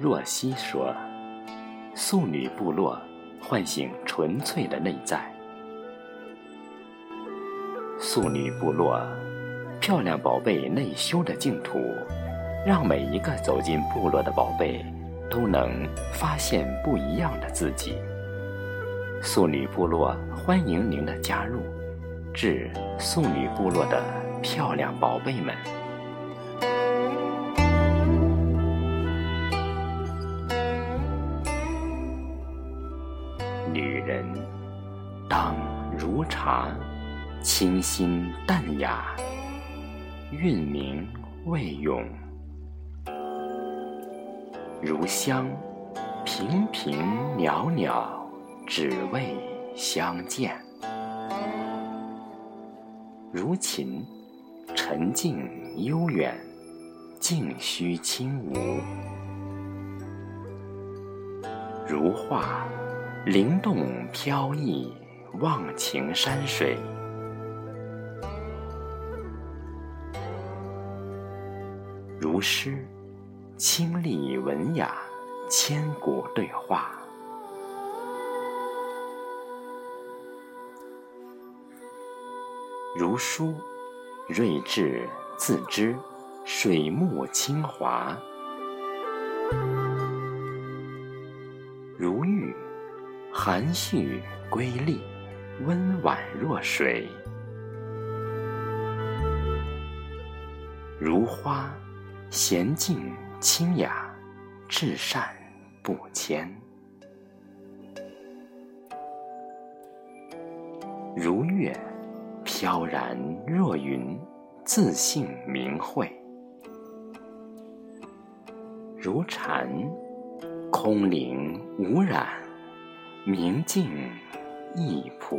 若曦说：“素女部落唤醒纯粹的内在。素女部落，漂亮宝贝内修的净土，让每一个走进部落的宝贝都能发现不一样的自己。素女部落欢迎您的加入，致素女部落的漂亮宝贝们。”女人当如茶，清新淡雅，韵明未永；如香，平平袅袅，只为相见；如琴，沉静悠远，静虚轻无；如画。灵动飘逸，忘情山水；如诗，清丽文雅，千古对话；如书，睿智自知，水木清华；含蓄瑰丽，温婉若水；如花，娴静清雅，至善不迁；如月，飘然若云，自信明慧；如禅，空灵无染。明镜亦仆。